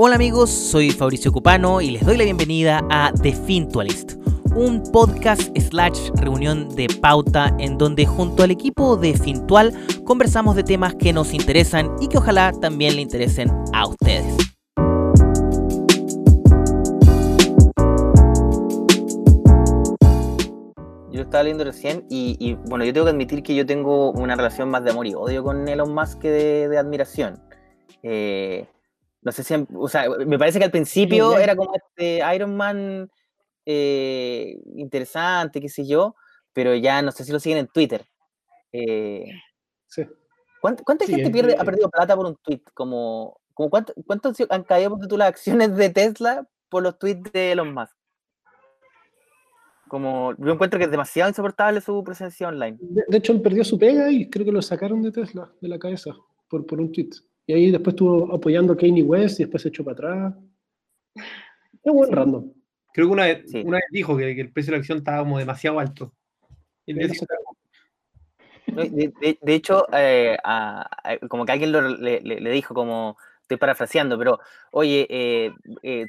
Hola amigos, soy Fabricio Cupano y les doy la bienvenida a The Fintualist, un podcast slash reunión de pauta en donde junto al equipo de Fintual conversamos de temas que nos interesan y que ojalá también le interesen a ustedes. Yo estaba leyendo recién y, bueno, yo tengo que admitir que yo tengo una relación más de amor y odio con Elon Musk que de, admiración. Eh, no sé si, o sea, me parece que al principio era como este Iron Man eh, interesante, qué sé yo, pero ya no sé si lo siguen en Twitter. Eh, sí. ¿Cuánta, gente pierde, ha perdido plata por un tweet? Como, como cuánto, ¿Cuántos han caído por las acciones de Tesla por los tweets de Elon Musk? Como, yo encuentro que es demasiado insoportable su presencia online. De, hecho, él perdió su pega y creo que lo sacaron de Tesla, de la cabeza, por, por un tweet. Y ahí después estuvo apoyando a Kanye West y después se echó para atrás. Es buen random. Creo que una vez, una vez dijo que, el precio de la acción estaba como demasiado alto. De, de, hecho, eh, como que alguien le, le, dijo, como estoy parafraseando, pero oye, eh, eh,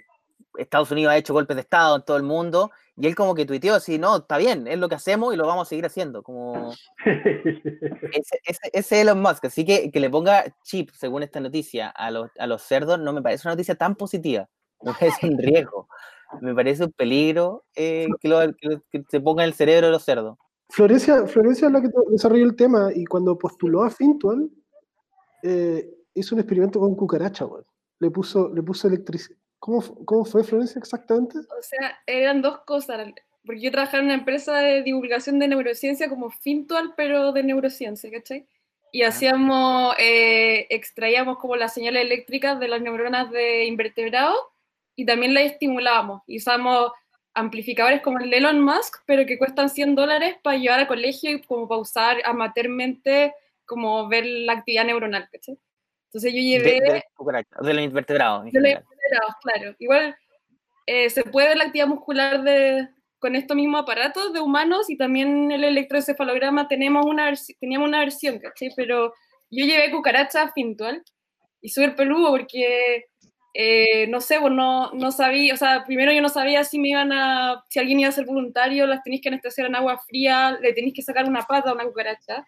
Estados Unidos ha hecho golpes de Estado en todo el mundo, y él como que tuiteó así, no, está bien, es lo que hacemos y lo vamos a seguir haciendo, como... ese, ese, ese, Elon Musk, así que que le ponga chip, según esta noticia, a los, a los cerdos, no me parece una noticia tan positiva, me parece un riesgo, me parece un peligro eh, que, que, se ponga en el cerebro de los cerdos. Florencia, Florencia es la que desarrolló el tema, y cuando postuló a Fintual, eh, hizo un experimento con cucaracha, Le puso, le puso electricidad ¿Cómo, ¿Cómo, fue, Florencia, exactamente? O sea, eran dos cosas. Porque yo trabajaba en una empresa de divulgación de neurociencia como Fintual, pero de neurociencia, ¿cachai? Y hacíamos, eh, extraíamos como las señales eléctricas de las neuronas de invertebrados y también las estimulábamos. Y usábamos amplificadores como el de Elon Musk, pero que cuestan 100 dólares para llevar a colegio y como para usar amateurmente, como ver la actividad neuronal, ¿cachai? Entonces yo llevé... De, de, los invertebrados. De invertebrados, claro. Igual eh, se puede ver la actividad muscular de, con estos mismos aparatos de humanos y también el electroencefalograma tenemos una teníamos una versión, ¿cachai? Pero yo llevé cucarachas fintual y súper peludo porque, eh, no sé, pues no, no sabía, o sea, primero yo no sabía si me iban a, si alguien iba a ser voluntario, las tenéis que anestesiar en agua fría, le tenéis que sacar una pata a una cucaracha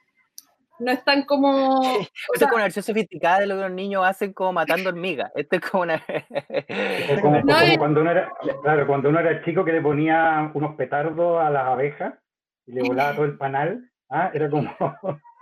no es tan como. Esto es como una versión sofisticada de lo que los niños hacen como matando hormigas. Esto es como una. como, cuando, uno era, claro, cuando uno era chico que le ponía unos petardos a las abejas y le volaba todo el panal. ¿ah? Era como.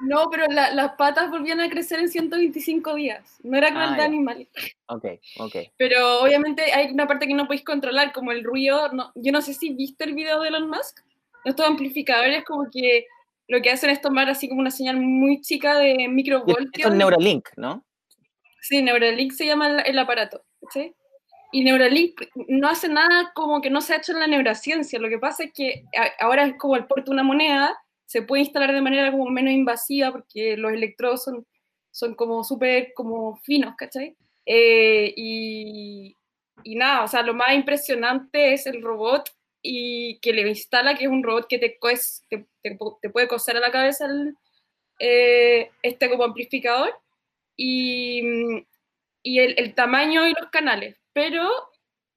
No, pero las patas volvían a crecer en 125 días. No era crueldad ah, animal. Ok, ok. Pero obviamente hay una parte que no podéis controlar, como el ruido. No, yo no sé si viste el video de Elon Musk. Estos amplificadores, como que lo que hacen es tomar así como una señal muy chica de microvoltios. Esto es Neuralink, ¿no? Sí, Neuralink se llama el, aparato. ¿sí? Y Neuralink no hace nada como que no se ha hecho en la neurociencia. Lo que pasa es que ahora es como el porte de una moneda, se puede instalar de manera como menos invasiva porque los electrodos son, son como súper como finos, ¿cachai? Eh, y, y nada, o sea, lo más impresionante es el robot y que le instala, que es un robot que te, te, puede coser a la cabeza el, eh, este como amplificador y, y el, el, tamaño y los canales. Pero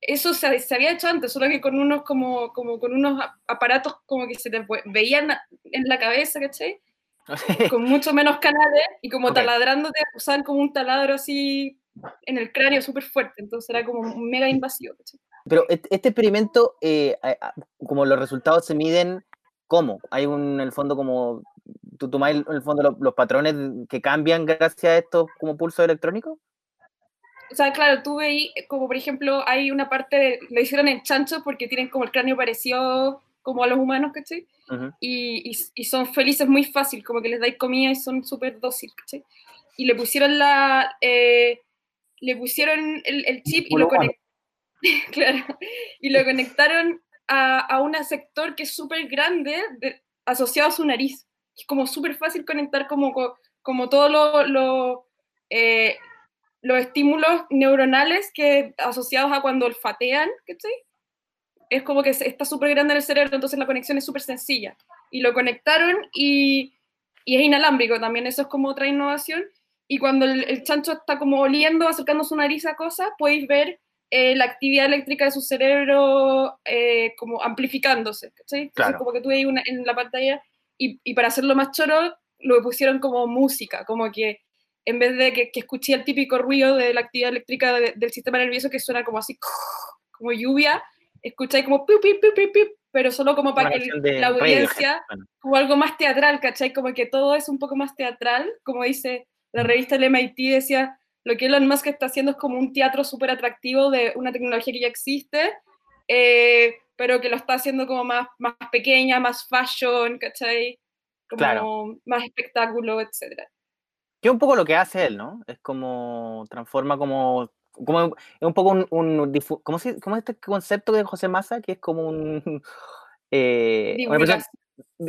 eso se, se, había hecho antes, solo que con unos, como, como con unos aparatos como que se te veían en la cabeza, ¿cachai? con mucho menos canales y como okay. taladrándote, usaban como un taladro así en el cráneo súper fuerte, entonces era como mega invasivo. ¿cachai? Pero este experimento, eh, como los resultados se miden, ¿cómo? Hay un, en el fondo como, tú tomas en el fondo los, patrones que cambian gracias a estos como pulsos electrónicos? O sea, claro, tú veis, como por ejemplo, hay una parte, de, le hicieron en chancho porque tienen como el cráneo parecido como a los humanos, ¿cachai? y, y, son felices muy fácil, como que les dais comida y son súper dóciles, ¿cachai? Y le pusieron la, eh, le pusieron el, el chip y lo conectaron claro, y lo conectaron a, a un sector que es súper grande asociado a su nariz. Es como súper fácil conectar como, como todos lo, eh, los estímulos neuronales que asociados a cuando olfatean. Es como que está súper grande en el cerebro, entonces la conexión es súper sencilla. Y lo conectaron y, y, es inalámbrico también, eso es como otra innovación. y cuando el, el chancho está como oliendo, acercando su nariz a cosas, podéis ver eh, la actividad eléctrica de su cerebro eh, como amplificándose, ¿cachai? Entonces, Claro. como que tú veis una, en la pantalla, y, y para hacerlo más choro, lo pusieron como música, como que en vez de que, que escuché el típico ruido de la actividad eléctrica de- del sistema nervioso que suena como así, como lluvia, escucháis como piu, piu, piu, piu, pero solo como para que la audiencia bueno. como algo más teatral, ¿cachai? Como que todo es un poco más teatral, como dice la revista del MIT, decía, lo que Elon Musk está haciendo es como un teatro súper atractivo de una tecnología que ya existe, eh, pero que lo está haciendo como más, más pequeña, más fashion, ¿cachai? Como Claro. más espectáculo, etc. Que es un poco lo que hace él, ¿no? Es como transforma como, como es un poco un, un ¿cómo, se, ¿cómo es este concepto de José Massa? Que es como un eh, una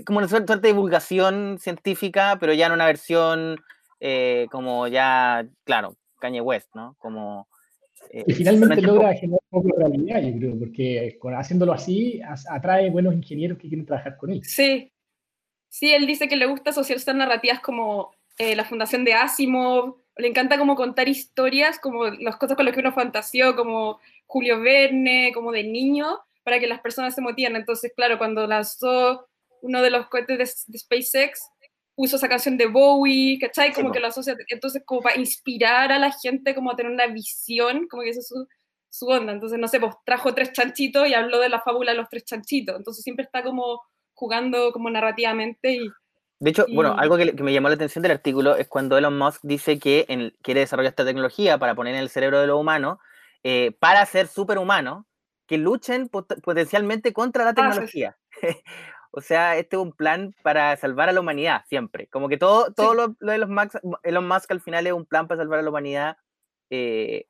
como una suerte suerte de divulgación científica, pero ya en una versión eh, como ya, claro, Kanye West, ¿no? Como eh, Y finalmente logra generar un poco de realidad, yo creo, porque con- haciéndolo así as- atrae buenos ingenieros que quieren trabajar con él. Sí. Sí, él dice que le gusta asociar estas narrativas como eh, la fundación de Asimov, le encanta como contar historias, como las cosas con las que uno fantaseó, como Julio Verne, como de niño, para que las personas se motiven. Entonces, claro, cuando lanzó uno de los cohetes de, de SpaceX, puso esa canción de Bowie, ¿cachai? Sí, Como po. que lo asocia, entonces como para inspirar a la gente, como a tener una visión, como que esa es su, su onda. Entonces, no sé, pues trajo tres chanchitos y habló de la fábula de los tres chanchitos. Entonces siempre está como jugando como narrativamente y De hecho, bueno, algo que, que me llamó la atención del artículo es cuando Elon Musk dice que en- quiere desarrollar esta tecnología para poner en el cerebro de los humanos, eh, para ser superhumanos, que luchen pot- potencialmente contra la Ah, sí, sí. tecnología. o sea, este es un plan para salvar a la humanidad, siempre. Como que todo, todo Sí. lo, lo de Elon Musk, Elon Musk al final es un plan para salvar a la humanidad. eh,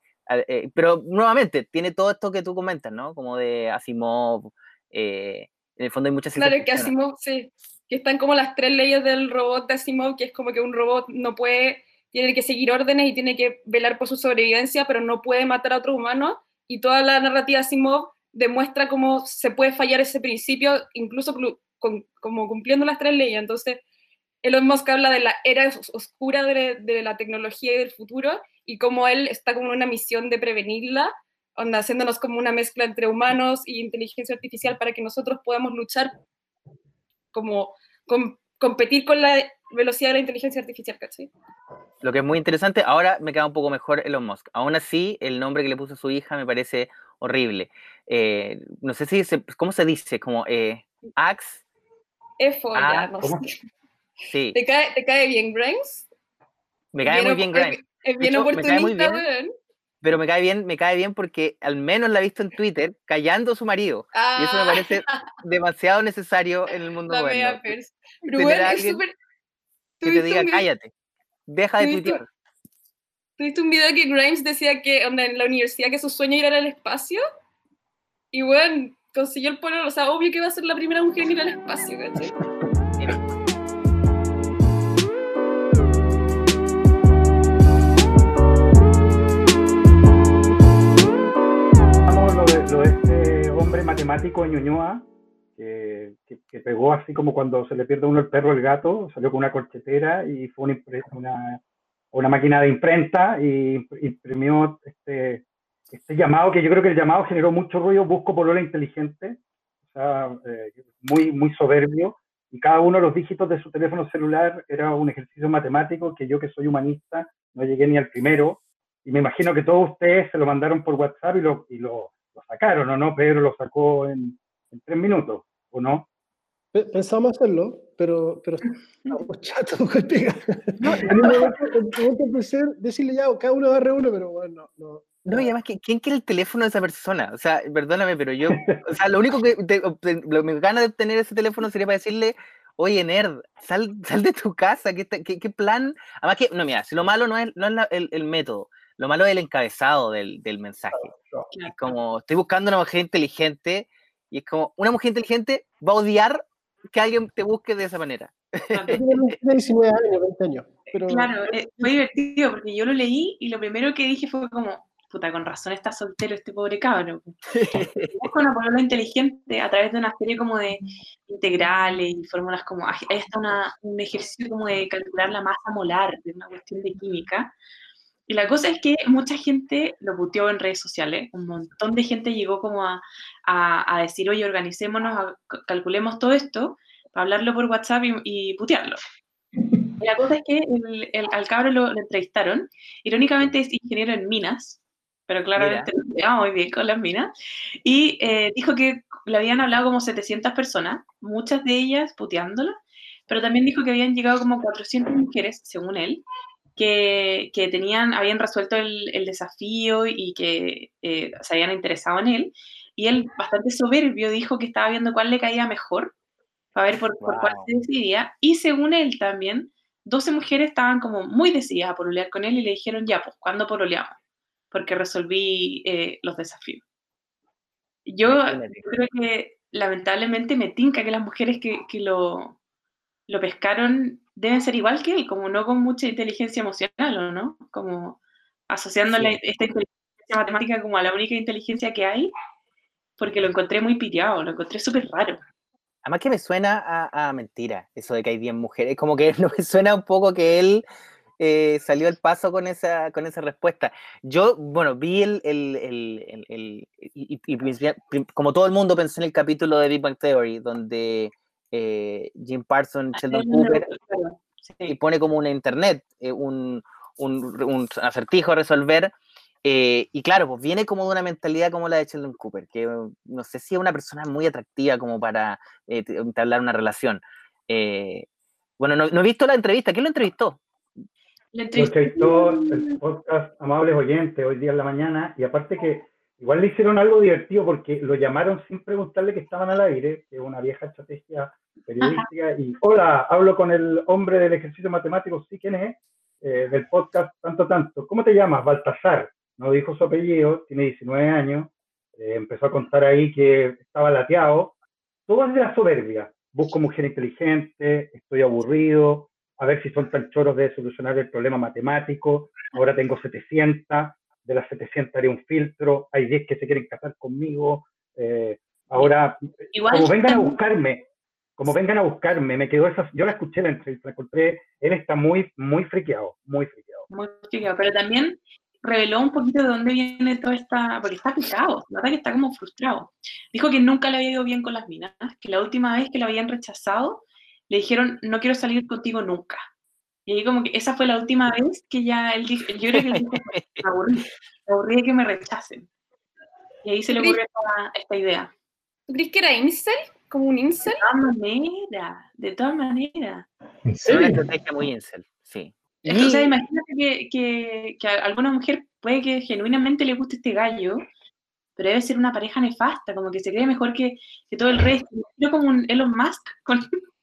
eh, pero nuevamente, tiene todo esto que tú comentas, ¿no? Como de Asimov. eh, en el fondo hay muchas Claro, que. Asimov, sí, que están como las tres leyes del robot de Asimov, que es como que un robot no puede, tiene que seguir órdenes y tiene que velar por su sobrevivencia, pero no puede matar a otro humano, y toda la narrativa Asimov demuestra cómo se puede fallar ese principio, incluso clu- con- como cumpliendo las tres leyes. Entonces, Elon Musk habla de la era os- oscura de, de la tecnología y del futuro, y cómo él está como en una misión de prevenirla, onda, haciéndonos como una mezcla entre humanos y inteligencia artificial para que nosotros podamos luchar como com- competir con la velocidad de la inteligencia artificial, ¿cachai? Lo que es muy interesante, ahora me queda un poco mejor Elon Musk. Aún así, el nombre que le puso a su hija me parece horrible. Eh, no sé si se, ¿cómo se dice? Como eh, Axe, Efo, Ah, ya, no sé. sí, ¿Te cae, ¿Te cae bien Grimes? me cae muy bien Grimes, Es, es bien hecho, me cae muy oportunista, bien. weón. pero me cae bien, me cae bien porque al menos la he visto en Twitter callando a su marido. Y eso me Ah, parece demasiado necesario en el mundo la moderno. a es súper... Que te ¿Tuviste diga, un cállate, deja de ¿Tuviste- tuitear. ¿Tuviste un video que Grimes decía que onda, en la universidad que su sueño era ir al espacio? Y bueno, consiguió el polo, o sea, obvio que va a ser la primera mujer en ir al espacio, ¿cachai? Lo de, este hombre matemático en Ñuñoa, que, que- pegó así como cuando se le pierde a uno el perro el gato, salió con una corchetera y fue una, una, una máquina de imprenta y imprimió este, este llamado, que yo creo que el llamado generó mucho ruido, busco polola inteligente, o sea, eh, muy, muy soberbio, y cada uno de los dígitos de su teléfono celular era un ejercicio matemático que yo que soy humanista no llegué ni al primero, y me imagino que todos ustedes se lo mandaron por WhatsApp y lo, y lo, lo sacaron, ¿o no? Pedro lo sacó en, en tres minutos, ¿o no? Pe- Pensábamos hacerlo, pero, pero estábamos chatos con pegar. En un momento, en un momento pensé decirle ya, cada uno agarre uno, pero bueno, no. No. Y además, ¿qui- ¿quién quiere el teléfono de esa persona? O sea, perdóname, pero yo, o sea, lo único que te- lo que me gana de obtener ese teléfono sería para decirle, oye, nerd, sal, sal de tu casa, ¿qué, te- qué, qué plan? Además que, no, mira, si lo malo no es, no es la- el, el método, lo malo es el encabezado del, del mensaje. Es como, estoy buscando una mujer inteligente, y es como, una mujer inteligente va a odiar que alguien te busque de esa manera. Tenía 19 años, 20 años. Pero, Claro, eh, fue divertido porque yo lo leí y lo primero que dije fue como, puta, con razón está soltero este pobre cabro. Busca una palabra inteligente a través de una serie como de integrales y fórmulas como, ahí está una, un ejercicio como de calcular la masa molar, de una cuestión de química. Y la cosa es que mucha gente lo puteó en redes sociales, un montón de gente llegó como a, a, a decir, oye, organicémonos, a- calculemos todo esto, para hablarlo por WhatsApp y, y putearlo. Y la cosa es que el, el- al cabro lo, lo entrevistaron. Irónicamente es ingeniero en minas, pero claramente no le va muy bien con las minas. Y eh, dijo que le habían hablado como 700 personas, muchas de ellas puteándola, pero también dijo que habían llegado como 400 mujeres, según él, que, que tenían, habían resuelto el, el desafío y que eh, se habían interesado en él. Y él, bastante soberbio, dijo que estaba viendo cuál le caía mejor para ver por, por cuál se decidía. Y según él también, 12 mujeres estaban como muy decididas a pololear con él y le dijeron, ya, pues, ¿cuándo pololeamos? Porque resolví eh, los desafíos. Yo creo que lamentablemente me tinca que las mujeres que, que lo, lo pescaron deben ser igual que él, como no con mucha inteligencia emocional, ¿o no? Como asociando Sí. esta inteligencia matemática como a la única inteligencia que hay, porque lo encontré muy piteado, lo encontré súper raro. Además que me suena a, a mentira eso de que hay 10 mujeres. Como que no me suena un poco que él eh, salió al paso con esa, con esa respuesta. Yo, bueno, vi el, el, el, el- y, y- y como todo el mundo pensé en el capítulo de Big Bang Theory, donde eh, Jim Parsons, Sheldon Cooper, Claro, y pone como una internet, eh, un, un- un acertijo a resolver. eh, y claro, pues viene como de una mentalidad como la de Sheldon Cooper, que no sé si es una persona muy atractiva como para eh, entablar una relación. Eh, bueno, no, no he visto la entrevista. ¿Quién lo entrevistó? Entrevista- entrevistó el podcast Amables Oyentes hoy día en la mañana y aparte que igual le hicieron algo divertido porque lo llamaron sin preguntarle que estaban al aire, que es una vieja estrategia periodística, y hola, hablo con el hombre del ejercicio matemático, sí, ¿quién es? Eh, del podcast tanto, tanto. ¿Cómo te llamas? Baltasar. No dijo su apellido, tiene 19 años, eh, empezó a contar ahí que estaba lateado. Todo es de la soberbia. Busco mujer inteligente, estoy aburrido, a ver si son tan choros de solucionar el problema matemático. Ahora tengo 700, de las 700 haré un filtro, hay 10 que se quieren casar conmigo. eh, ahora, Igual como vengan a buscarme, como vengan a buscarme, me quedó esa, yo la escuché la entrevista, la encontré, él está muy, muy friqueado, muy friqueado. muy complicado, pero también reveló un poquito de dónde viene toda esta, porque está picado, la verdad que está como frustrado. Dijo que nunca le había ido bien con las minas, que la última vez que lo habían rechazado, le dijeron, no quiero salir contigo nunca. Y ahí como que esa fue la última vez que ya él dijo, yo creo que él dijo, me aburrí, me aburrí de que me rechacen. Y ahí se le ocurrió esta, esta idea. ¿Tú crees que era incel? ¿Como un incel? De todas maneras, de todas maneras. ¿En Es una estrategia muy incel, sí. Es que, o sea, Y- imagínate que, que, que a alguna mujer puede que genuinamente le guste este gallo, pero debe ser una pareja nefasta, como que se cree mejor que, que todo el resto. Yo como un Elon Musk con,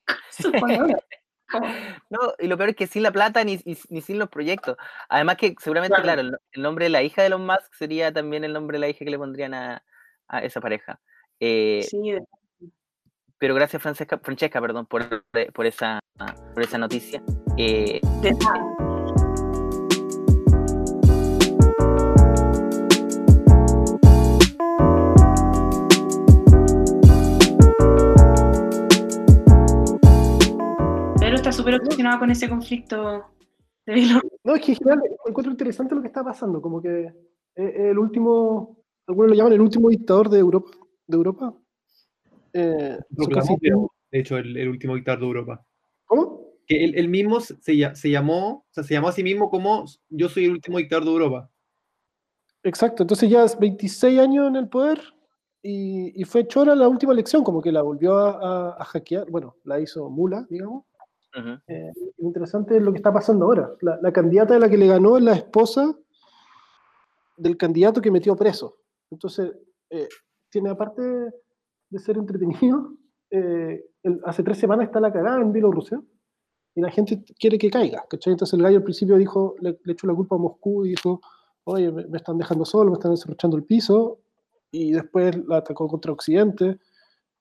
Como- No, y lo peor es que sin la plata ni, ni- ni sin los proyectos. Además que seguramente, Claro. claro, el, nombre de la hija de Elon Musk sería también el nombre de la hija que le pondrían a, a esa pareja. Eh, sí, pero gracias Francesca, Francesca, perdón, por, por esa por esa noticia. Eh, de nada. Súper obsesionado con ese conflicto de Bielorrusia. No, es que en general encuentro interesante lo que está pasando, como que eh, el último, algunos lo llaman el último dictador de Europa. De Europa. Eh, casi- pero, de hecho, el, el último dictador de Europa. ¿Cómo? Que él, él mismo se, lla- se llamó, o sea, se llamó a sí mismo como yo soy el último dictador de Europa. Exacto, entonces ya es 26 años en el poder y, y fue chora la última elección, como que la volvió a, a- a hackear, bueno, la hizo mula, digamos. Ujú. Eh, lo interesante es lo que está pasando ahora. La, la candidata de la que le ganó es la esposa del candidato que metió preso. Entonces, eh, tiene aparte de ser entretenido, eh, el- hace tres semanas está la cagada en Bielorrusia y la gente quiere que caiga. ¿cachai? Entonces el gallo al principio dijo, le, le echó la culpa a Moscú y dijo, oye, me, me están dejando solo, me están encerrando el piso, y después la atacó contra Occidente.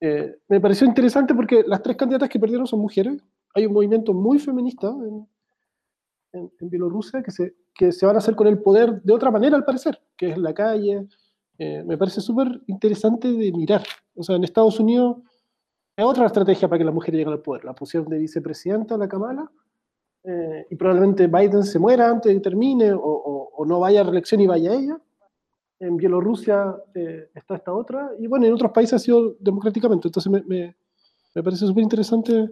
Eh, me pareció interesante porque las tres candidatas que perdieron son mujeres. Hay un movimiento muy feminista en, en, en Bielorrusia que se, que se van a hacer con el poder de otra manera, al parecer, que es la calle. Eh, me parece súper interesante de mirar. O sea, en Estados Unidos es otra estrategia para que la mujer llegue al poder. La pusieron de vicepresidenta, la Kamala, eh, y probablemente Biden se muera antes de que termine, o, o- o no vaya a reelección y vaya ella. En Bielorrusia eh, está esta otra, y bueno, en otros países ha sido democráticamente. Entonces me, me- me parece súper interesante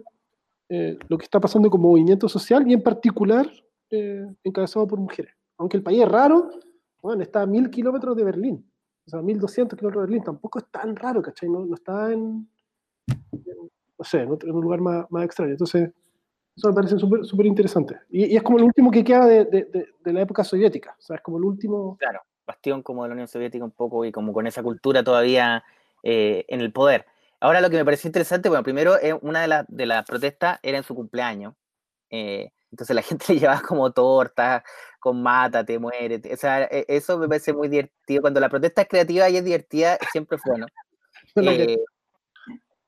eh, lo que está pasando como movimiento social y en particular eh, encabezado por mujeres. Aunque el país es raro, bueno, está a mil kilómetros de Berlín, o sea, 1200 kilómetros de Berlín, tampoco es tan raro, ¿cachai? No, no está en, en- no sé, en, otro- en un lugar más, más extraño. Entonces, eso me parece súper interesante. Y, y es como el último que queda de, de- de- de la época soviética, o sea, es como el último... Claro, bastión como de la Unión Soviética un poco y como con esa cultura todavía eh, en el poder. Ahora lo que me pareció interesante, bueno, primero eh, una de, las de las protestas era en su cumpleaños, eh, entonces la gente le llevaba como tortas con mata, te muere, o sea, e- eso me parece muy divertido. Cuando la protesta es creativa y es divertida, siempre es bueno. Eh,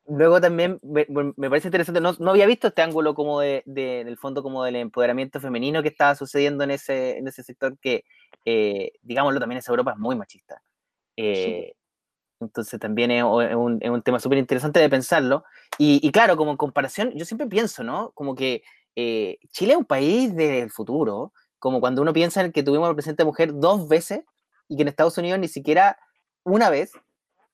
luego también me, me parece interesante, no, no había visto este ángulo como de, de- en el fondo como del empoderamiento femenino que estaba sucediendo en ese, en ese sector que, eh, digámoslo, también esa Europa es muy machista. Eh, entonces también es, un, es un tema súper interesante de pensarlo. Y, y claro, como en comparación, yo siempre pienso, ¿no? Como que eh, Chile es un país del futuro, como cuando uno piensa en que tuvimos al presidente mujer dos veces y que en Estados Unidos ni siquiera una vez,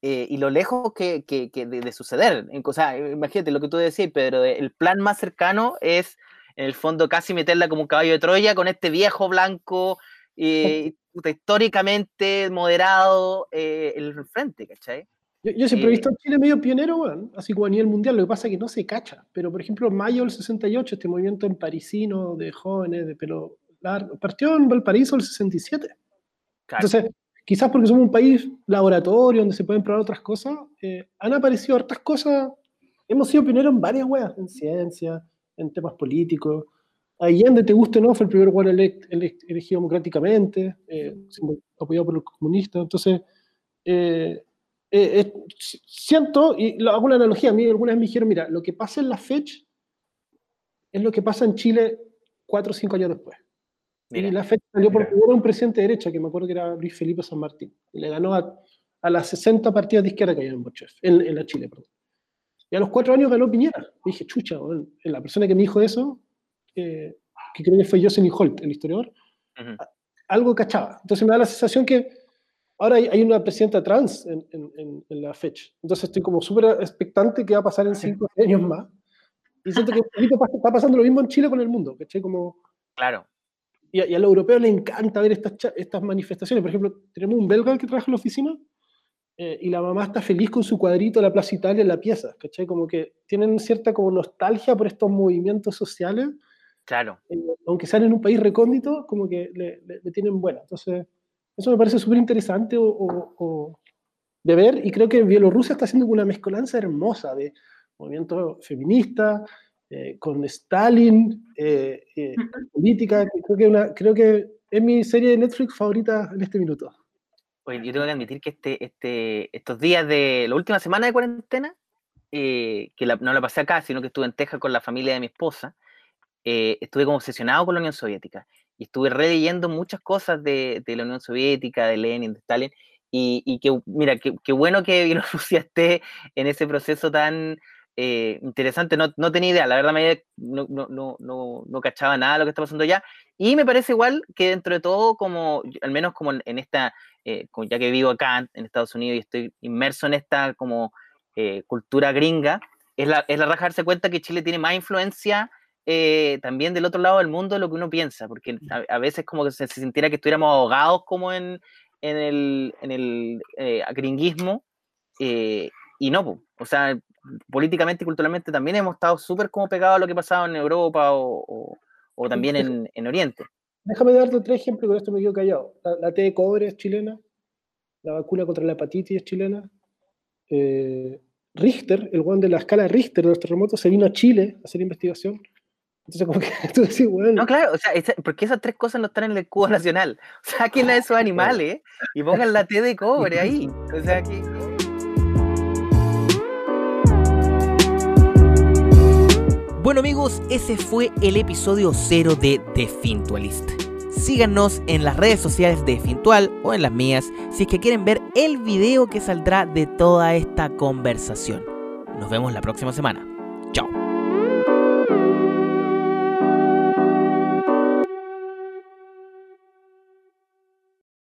eh, y lo lejos que, que- que de, de suceder. O sea, imagínate lo que tú decías, Pedro, de- el plan más cercano es, en el fondo, casi meterla como un caballo de Troya con este viejo blanco, eh, puta, históricamente moderado, eh, el frente, ¿cachai? Yo, yo siempre he Eh, visto a Chile medio pionero, weón, así como a nivel mundial, lo que pasa es que no se cacha. Pero, por ejemplo, en mayo del 68, este movimiento en parisino de jóvenes de pelo largo, partió en Valparaíso el 67. Claro. Entonces, quizás porque somos un país laboratorio donde se pueden probar otras cosas, eh, han aparecido hartas cosas. Hemos sido pioneros en varias weas, en ciencia, en temas políticos. Allende, te guste o no, fue el primer elect- elegido democráticamente, eh, apoyado por los comunistas. Entonces, eh, eh, si- siento, y lo- hago una analogía, a mí alguna vez me dijeron, mira, lo que pasa en la fecha es lo que pasa en Chile cuatro o cinco años después. Mira, Y la FED salió por Mira. primero un presidente de derecha, que me acuerdo que era Luis Felipe San Martín. Y le ganó a, a las 60 partidas de izquierda que había en Bochef, en, en la Chile, perdón. Y a los cuatro años ganó Piñera. Y dije, chucha, la persona que me dijo eso, eh, que creo que fue Jocelyn Holt, el historiador, ujú. algo cachaba. Entonces me da la sensación que ahora hay, hay una presidenta trans en, en- en- la fecha. Entonces estoy como súper expectante qué va a pasar en cinco años más. Y siento que está pasando lo mismo en Chile con el mundo, ¿cachai? Como, claro. y a, y a los europeos les encanta ver estas, estas manifestaciones. Por ejemplo, tenemos un belga que trabaja en la oficina eh, y la mamá está feliz con su cuadrito de la Plaza Italia en la pieza, ¿cachai? Como que tienen cierta como nostalgia por estos movimientos sociales, Claro. eh, aunque sean en un país recóndito, como que le, le- le tienen buena. Entonces, eso me parece súper interesante o, o- o de ver y creo que Bielorrusia está haciendo una mezcolanza hermosa de movimiento feminista, eh, con Stalin, eh, eh, política, que creo que, una, creo que es mi serie de Netflix favorita en este minuto. Oye, yo tengo que admitir que este, este, estos días de la última semana de cuarentena, eh, que la- no la pasé acá, sino que estuve en Texas con la familia de mi esposa, eh, estuve como obsesionado con la Unión Soviética y estuve releyendo muchas cosas de, la Unión Soviética, de Lenin, de Stalin, y, y que, mira, qué bueno que Bielorrusia esté en ese proceso tan eh, interesante, no, no tenía idea, la verdad me, no, no, no, cachaba nada de lo que está pasando allá, y me parece igual que dentro de todo, como, al menos como en, esta, eh, ya que vivo acá en Estados Unidos y estoy inmerso en esta como cultura gringa, es la, es la raja darse cuenta que Chile tiene más influencia eh, también del otro lado del mundo lo que uno piensa, porque a, a veces como que se, se sintiera que estuviéramos ahogados como en, en el, en el eh, gringuismo, eh, y no, po. o sea, políticamente y culturalmente también hemos estado súper como pegados a lo que pasaba en Europa o, o- o también en, en Oriente. Déjame darte tres ejemplos, con esto me quedo callado. La, la T de cobre es chilena, la vacuna contra la hepatitis es chilena. eh, Richter, el one de la escala Richter de los terremotos, se vino a Chile a hacer investigación. Entonces, como que tú decís, bueno, No, claro, o sea, esa- porque esas tres cosas no están en el escudo nacional. Saquen a esos animales y pongan la T de cobre ahí. O sea que. Bueno amigos, ese fue el episodio 0 de The Fintualist. Síganos en las redes sociales de Fintual o en las mías si es que quieren ver el video que saldrá de toda esta conversación. Nos vemos la próxima semana. Chao.